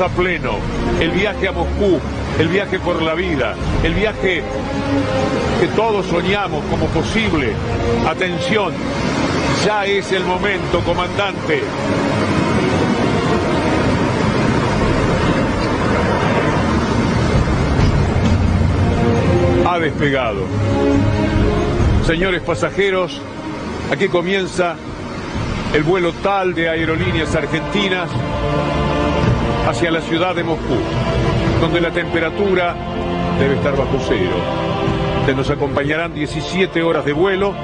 a pleno. El viaje a Moscú, el viaje por la vida, el viaje que todos soñamos como posible. Atención, ya es el momento, comandante. Ha despegado. Señores pasajeros, aquí comienza el vuelo tal de aerolíneas argentinas hacia la ciudad de Moscú, donde la temperatura debe estar bajo cero. Se nos acompañarán 17 horas de vuelo.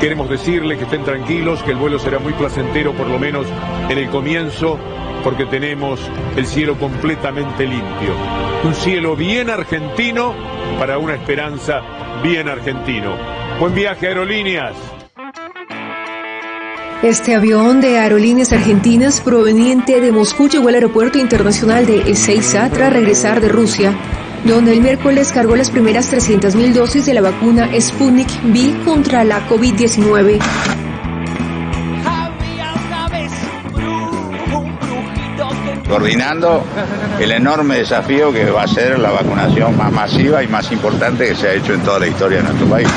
Queremos decirle que estén tranquilos, que el vuelo será muy placentero, por lo menos en el comienzo, porque tenemos el cielo completamente limpio. Un cielo bien argentino para una esperanza bien argentino. Buen viaje, aerolíneas. Este avión de Aerolíneas Argentinas proveniente de Moscú llegó al aeropuerto internacional de Ezeiza tras regresar de Rusia, donde el miércoles cargó las primeras 300.000 dosis de la vacuna Sputnik V contra la COVID-19. coordinando el enorme desafío que va a ser la vacunación más masiva y más importante que se ha hecho en toda la historia de nuestro país.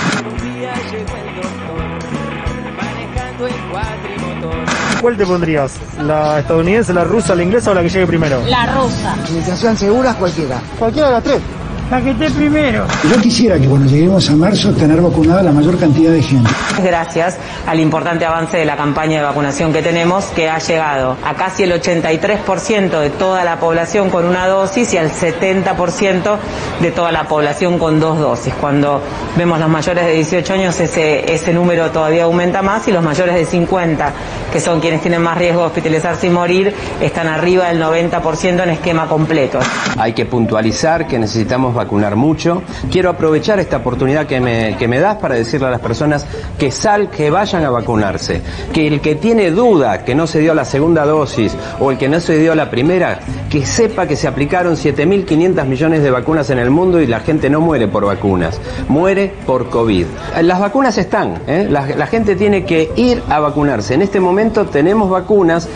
¿Cuál te pondrías? ¿La estadounidense, la rusa, la inglesa o la que llegue primero? La rusa. Iniciación segura cualquiera. Cualquiera de las tres. La que esté primero. Yo quisiera que cuando lleguemos a marzo tener vacunada la mayor cantidad de gente. Gracias al importante avance de la campaña de vacunación que tenemos, que ha llegado a casi el 83% de toda la población con una dosis y al 70% de toda la población con dos dosis. Cuando vemos los mayores de 18 años, ese, ese número todavía aumenta más y los mayores de 50, que son quienes tienen más riesgo de hospitalizarse y morir, están arriba del 90% en esquema completo. Hay que puntualizar que necesitamos vacunar mucho. Quiero aprovechar esta oportunidad que me, que me das para decirle a las personas que sal, que vayan a vacunarse. Que el que tiene duda que no se dio la segunda dosis o el que no se dio la primera, que sepa que se aplicaron 7.500 millones de vacunas en el mundo y la gente no muere por vacunas, muere por COVID. Las vacunas están, ¿eh? la, la gente tiene que ir a vacunarse. En este momento tenemos vacunas.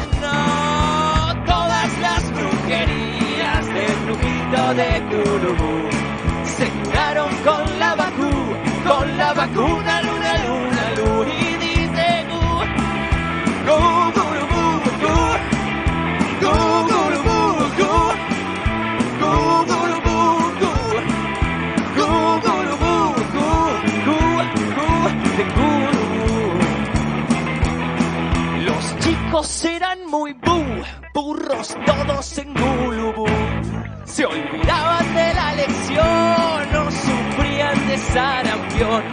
De Curubú se curaron con la vacu, con la vacuna luna luna luna y dice gu, gu, gurubú, gu, gu, gurubú, gu, gu, gurubú, gu, gu. Los chicos eran muy bu, burros todos en Gulubú. Se olvidaban de la lección, no sufrían de sarampión.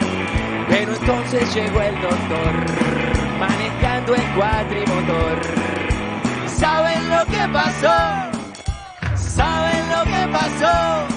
Pero entonces llegó el doctor, manejando el cuatrimotor. ¿Saben lo que pasó? ¿Saben lo que pasó?